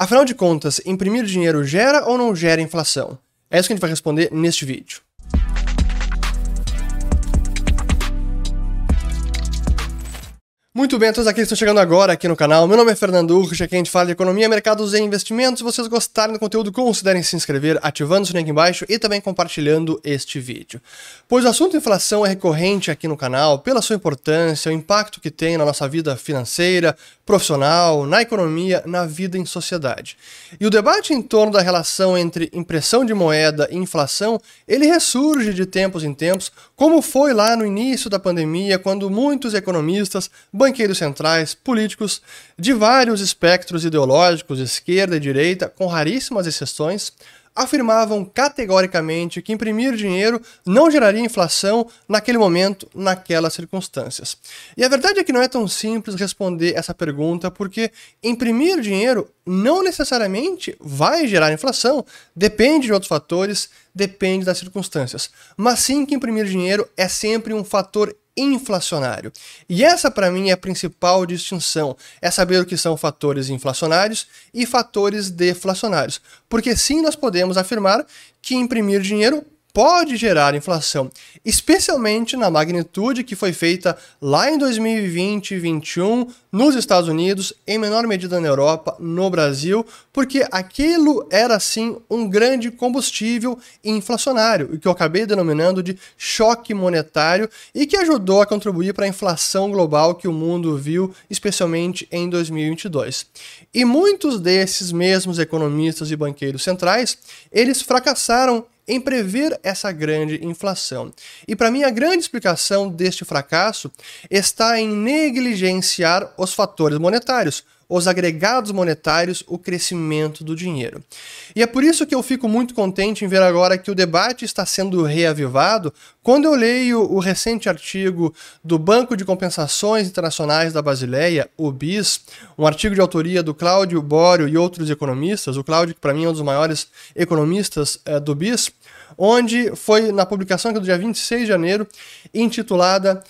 Afinal de contas, imprimir dinheiro gera ou não gera inflação? É isso que a gente vai responder neste vídeo. Muito bem, todos aqueles que estão chegando agora aqui no canal. Meu nome é Fernando Urch, aqui a gente fala de economia, mercados e investimentos. Se vocês gostarem do conteúdo, considerem se inscrever, ativando o sininho aqui embaixo e também compartilhando este vídeo. Pois o assunto inflação é recorrente aqui no canal pela sua importância, o impacto que tem na nossa vida financeira, profissional, na economia, na vida em sociedade. E o debate em torno da relação entre impressão de moeda e inflação, ele ressurge de tempos em tempos, como foi lá no início da pandemia, quando muitos economistas, banqueiros centrais, políticos de vários espectros ideológicos, esquerda e direita, com raríssimas exceções, afirmavam categoricamente que imprimir dinheiro não geraria inflação naquele momento, naquelas circunstâncias. E a verdade é que não é tão simples responder essa pergunta, porque imprimir dinheiro não necessariamente vai gerar inflação, depende de outros fatores, depende das circunstâncias. Mas sim que imprimir dinheiro é sempre um fator inflacionário. E essa, para mim, é a principal distinção: é saber o que são fatores inflacionários e fatores deflacionários. Porque sim, nós podemos afirmar que imprimir dinheiro pode gerar inflação, especialmente na magnitude que foi feita lá em 2020 e 2021 nos Estados Unidos, em menor medida na Europa, no Brasil, porque aquilo era sim um grande combustível inflacionário, o que eu acabei denominando de choque monetário e que ajudou a contribuir para a inflação global que o mundo viu, especialmente em 2022. E muitos desses mesmos economistas e banqueiros centrais, eles fracassaram em prever essa grande inflação. E para mim, a grande explicação deste fracasso está em negligenciar os fatores monetários, os agregados monetários, o crescimento do dinheiro. E é por isso que eu fico muito contente em ver agora que o debate está sendo reavivado quando eu leio o recente artigo do Banco de Compensações Internacionais da Basileia, o BIS, um artigo de autoria do Cláudio Bório e outros economistas, o Cláudio, que para mim é um dos maiores economistas é, do BIS, onde foi na publicação do dia 26 de janeiro, intitulada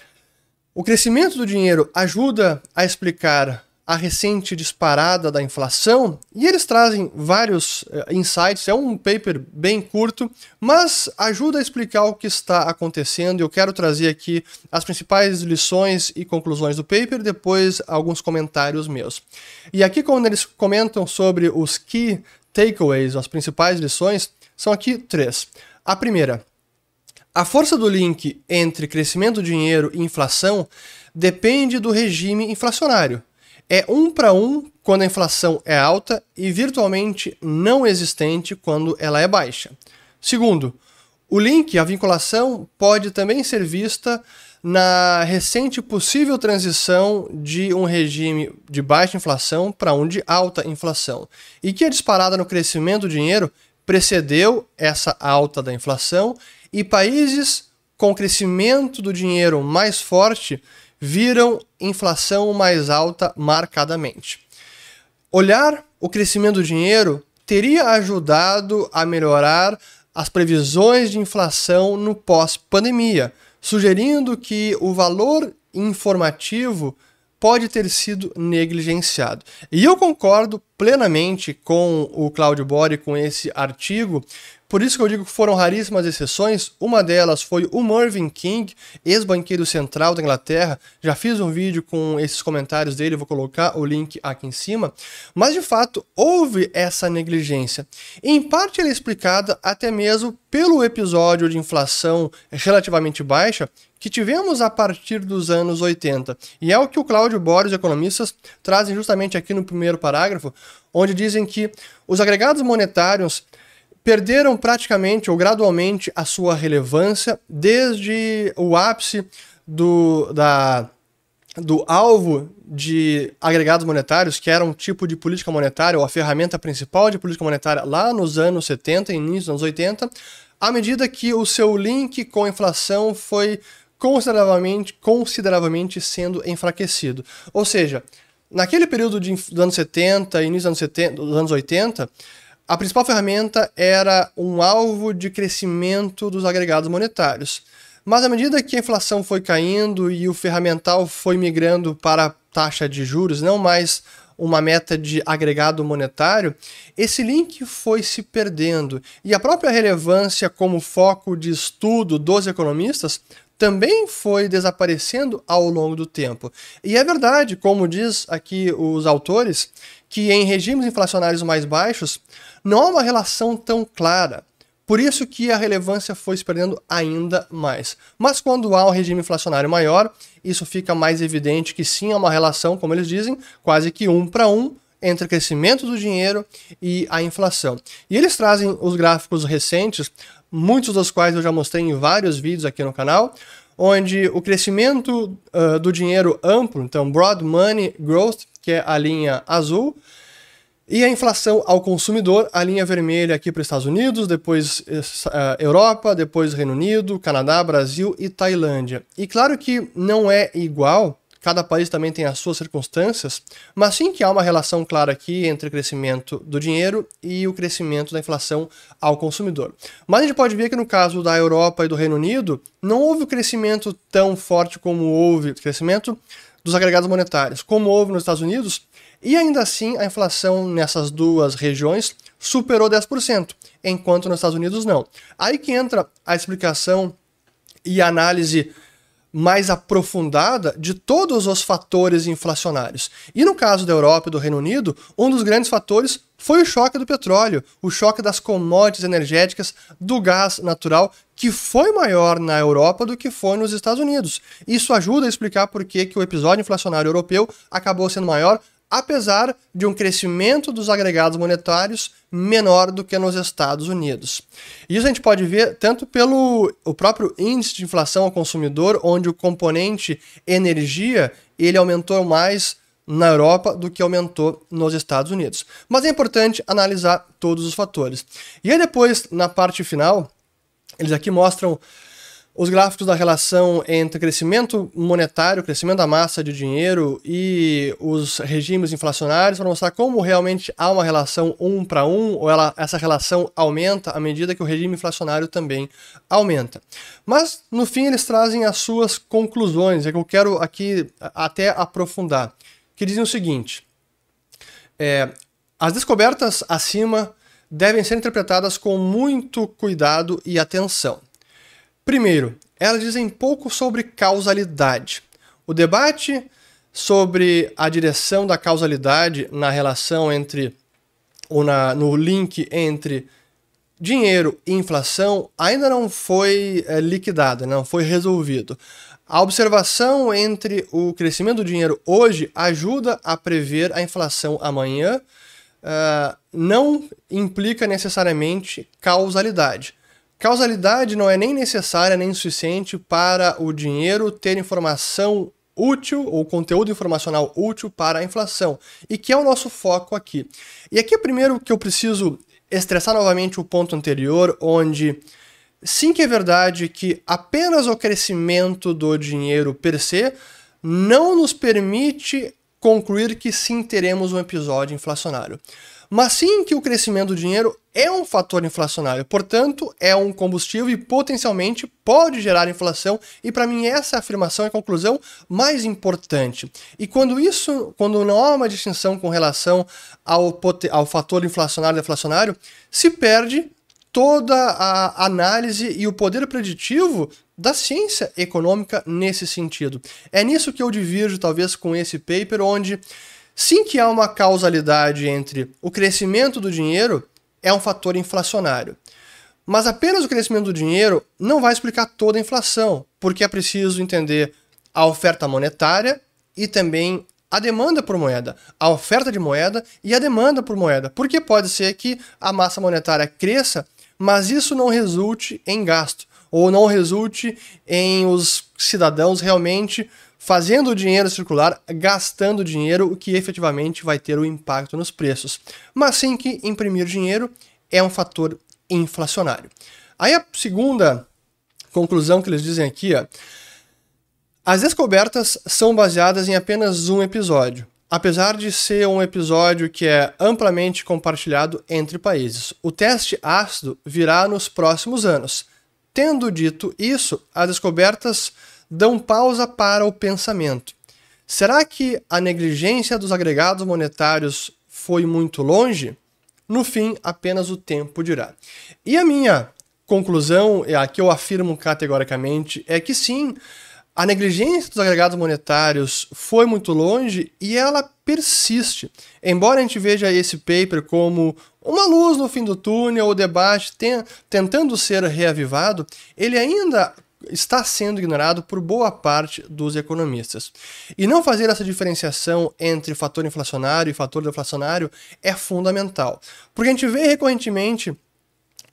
O crescimento do dinheiro ajuda a explicar a recente disparada da inflação, e eles trazem vários uh, insights. É um paper bem curto, mas ajuda a explicar o que está acontecendo. Eu quero trazer aqui as principais lições e conclusões do paper, depois alguns comentários meus. E aqui, quando eles comentam sobre os key takeaways, as principais lições, são aqui três. A primeira, a força do link entre crescimento do dinheiro e inflação depende do regime inflacionário é um para um quando a inflação é alta e virtualmente não existente quando ela é baixa. Segundo, o link, a vinculação, pode também ser vista na recente possível transição de um regime de baixa inflação para um de alta inflação, e que a disparada no crescimento do dinheiro precedeu essa alta da inflação, e países com crescimento do dinheiro mais forte viram inflação mais alta marcadamente. Olhar o crescimento do dinheiro teria ajudado a melhorar as previsões de inflação no pós-pandemia, sugerindo que o valor informativo pode ter sido negligenciado. E eu concordo plenamente com o Claudio Bori com esse artigo, por isso que eu digo que foram raríssimas exceções. Uma delas foi o Mervyn King, ex-banqueiro central da Inglaterra. Já fiz um vídeo com esses comentários dele, vou colocar o link aqui em cima. Mas de fato, houve essa negligência. Em parte ela é explicada até mesmo pelo episódio de inflação relativamente baixa que tivemos a partir dos anos 80. E é o que o Cláudio Borges, economistas, trazem justamente aqui no primeiro parágrafo, onde dizem que os agregados monetários perderam praticamente ou gradualmente a sua relevância desde o ápice do, da, do alvo de agregados monetários, que era um tipo de política monetária, ou a ferramenta principal de política monetária lá nos anos 70 início dos anos 80, à medida que o seu link com a inflação foi consideravelmente, consideravelmente sendo enfraquecido. Ou seja, naquele período de, dos anos 70 início dos anos, 70, dos anos 80, a principal ferramenta era um alvo de crescimento dos agregados monetários. Mas à medida que a inflação foi caindo e o ferramental foi migrando para a taxa de juros, não mais uma meta de agregado monetário, esse link foi se perdendo e a própria relevância como foco de estudo dos economistas também foi desaparecendo ao longo do tempo. E é verdade, como diz aqui os autores, que em regimes inflacionários mais baixos não há uma relação tão clara. Por isso que a relevância foi se perdendo ainda mais. Mas quando há um regime inflacionário maior, isso fica mais evidente que sim há uma relação, como eles dizem, quase que um para um entre o crescimento do dinheiro e a inflação. E eles trazem os gráficos recentes, muitos dos quais eu já mostrei em vários vídeos aqui no canal, onde o crescimento uh, do dinheiro amplo, então Broad Money Growth, que é a linha azul, e a inflação ao consumidor, a linha vermelha aqui para os Estados Unidos, depois uh, Europa, depois Reino Unido, Canadá, Brasil e Tailândia. E claro que não é igual cada país também tem as suas circunstâncias, mas sim que há uma relação clara aqui entre o crescimento do dinheiro e o crescimento da inflação ao consumidor. Mas a gente pode ver que no caso da Europa e do Reino Unido, não houve o crescimento tão forte como houve, crescimento dos agregados monetários, como houve nos Estados Unidos, e ainda assim a inflação nessas duas regiões superou 10%, enquanto nos Estados Unidos não. Aí que entra a explicação e a análise mais aprofundada de todos os fatores inflacionários. E no caso da Europa e do Reino Unido, um dos grandes fatores foi o choque do petróleo, o choque das commodities energéticas, do gás natural, que foi maior na Europa do que foi nos Estados Unidos. Isso ajuda a explicar por que, que o episódio inflacionário europeu acabou sendo maior apesar de um crescimento dos agregados monetários menor do que nos Estados Unidos. Isso a gente pode ver tanto pelo o próprio índice de inflação ao consumidor, onde o componente energia ele aumentou mais na Europa do que aumentou nos Estados Unidos. Mas é importante analisar todos os fatores. E aí depois, na parte final, eles aqui mostram os gráficos da relação entre crescimento monetário, crescimento da massa de dinheiro e os regimes inflacionários para mostrar como realmente há uma relação um para um, ou ela, essa relação aumenta à medida que o regime inflacionário também aumenta. Mas, no fim, eles trazem as suas conclusões, é que eu quero aqui até aprofundar, que dizem o seguinte, é, as descobertas acima devem ser interpretadas com muito cuidado e atenção. Primeiro, elas dizem pouco sobre causalidade. O debate sobre a direção da causalidade na relação entre ou na, no link entre dinheiro e inflação ainda não foi é, liquidado, não foi resolvido. A observação entre o crescimento do dinheiro hoje ajuda a prever a inflação amanhã, uh, não implica necessariamente causalidade. Causalidade não é nem necessária nem suficiente para o dinheiro ter informação útil ou conteúdo informacional útil para a inflação, e que é o nosso foco aqui. E aqui é primeiro que eu preciso estressar novamente o ponto anterior, onde sim que é verdade que apenas o crescimento do dinheiro per se não nos permite concluir que sim teremos um episódio inflacionário mas sim que o crescimento do dinheiro é um fator inflacionário, portanto, é um combustível e potencialmente pode gerar inflação, e para mim essa afirmação é a conclusão mais importante. E quando isso, quando não há uma distinção com relação ao, ao fator inflacionário e deflacionário, se perde toda a análise e o poder preditivo da ciência econômica nesse sentido. É nisso que eu divirjo talvez com esse paper onde Sim que há uma causalidade entre o crescimento do dinheiro é um fator inflacionário. Mas apenas o crescimento do dinheiro não vai explicar toda a inflação, porque é preciso entender a oferta monetária e também a demanda por moeda, a oferta de moeda e a demanda por moeda. Porque pode ser que a massa monetária cresça, mas isso não resulte em gasto, ou não resulte em os cidadãos realmente fazendo o dinheiro circular, gastando dinheiro, o que efetivamente vai ter o um impacto nos preços. Mas sim que imprimir dinheiro é um fator inflacionário. Aí a segunda conclusão que eles dizem aqui, ó, as descobertas são baseadas em apenas um episódio, apesar de ser um episódio que é amplamente compartilhado entre países. O teste ácido virá nos próximos anos. Tendo dito isso, as descobertas dão pausa para o pensamento. Será que a negligência dos agregados monetários foi muito longe? No fim, apenas o tempo dirá. E a minha conclusão, a que eu afirmo categoricamente, é que sim, a negligência dos agregados monetários foi muito longe e ela persiste. Embora a gente veja esse paper como uma luz no fim do túnel, o debate ten, tentando ser reavivado, ele ainda está sendo ignorado por boa parte dos economistas. E não fazer essa diferenciação entre fator inflacionário e fator deflacionário é fundamental. Porque a gente vê recorrentemente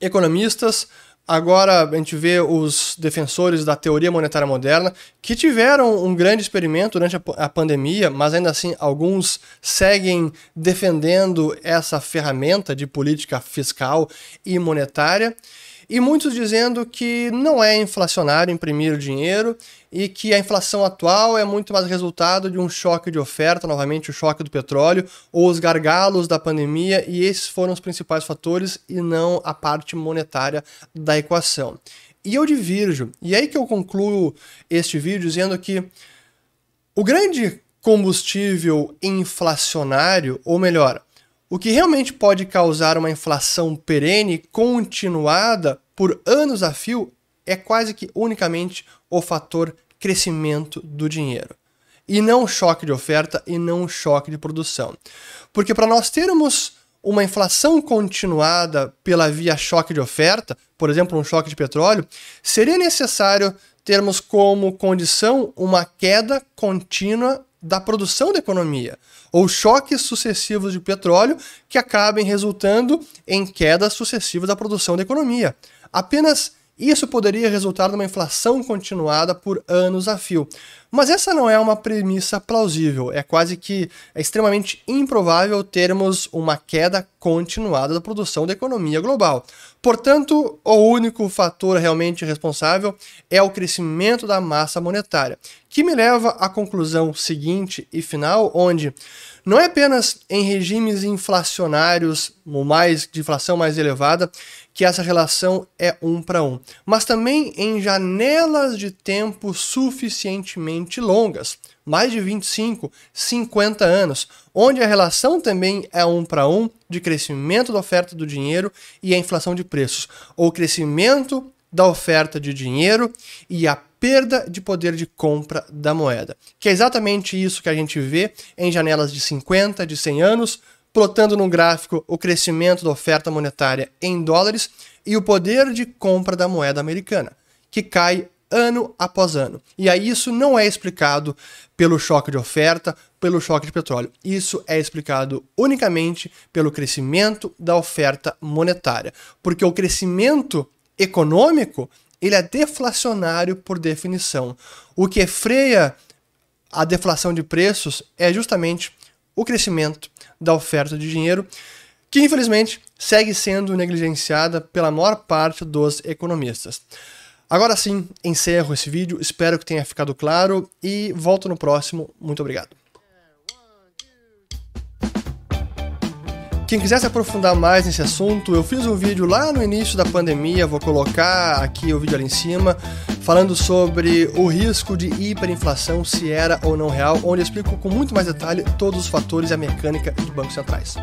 economistas Agora a gente vê os defensores da teoria monetária moderna que tiveram um grande experimento durante a pandemia, mas ainda assim alguns seguem defendendo essa ferramenta de política fiscal e monetária e muitos dizendo que não é inflacionário imprimir dinheiro e que a inflação atual é muito mais resultado de um choque de oferta, novamente o choque do petróleo, ou os gargalos da pandemia, e esses foram os principais fatores e não a parte monetária da equação. E eu divirjo, e é aí que eu concluo este vídeo dizendo que o grande combustível inflacionário, ou melhor, o que realmente pode causar uma inflação perene continuada por anos a fio é quase que unicamente o fator crescimento do dinheiro. E não choque de oferta e não choque de produção. Porque para nós termos uma inflação continuada pela via choque de oferta, por exemplo, um choque de petróleo, seria necessário termos como condição uma queda contínua da produção da economia, ou choques sucessivos de petróleo que acabem resultando em quedas sucessivas da produção da economia. Apenas isso poderia resultar numa inflação continuada por anos a fio. Mas essa não é uma premissa plausível, é quase que é extremamente improvável termos uma queda continuada da produção da economia global. Portanto, o único fator realmente responsável é o crescimento da massa monetária, que me leva à conclusão seguinte e final, onde não é apenas em regimes inflacionários, ou mais de inflação mais elevada, que essa relação é um para um, mas também em janelas de tempo suficientemente longas, mais de 25, 50 anos, onde a relação também é um para um de crescimento da oferta do dinheiro e a inflação de preços, ou crescimento da oferta de dinheiro e a perda de poder de compra da moeda. Que é exatamente isso que a gente vê em janelas de 50, de 100 anos, plotando no gráfico o crescimento da oferta monetária em dólares e o poder de compra da moeda americana, que cai ano após ano. E aí isso não é explicado pelo choque de oferta, pelo choque de petróleo. Isso é explicado unicamente pelo crescimento da oferta monetária, porque o crescimento econômico ele é deflacionário por definição. O que freia a deflação de preços é justamente o crescimento da oferta de dinheiro, que infelizmente segue sendo negligenciada pela maior parte dos economistas. Agora sim, encerro esse vídeo, espero que tenha ficado claro e volto no próximo. Muito obrigado. Quem quiser se aprofundar mais nesse assunto, eu fiz um vídeo lá no início da pandemia, vou colocar aqui o vídeo ali em cima, falando sobre o risco de hiperinflação, se era ou não real, onde eu explico com muito mais detalhe todos os fatores e a mecânica de bancos centrais.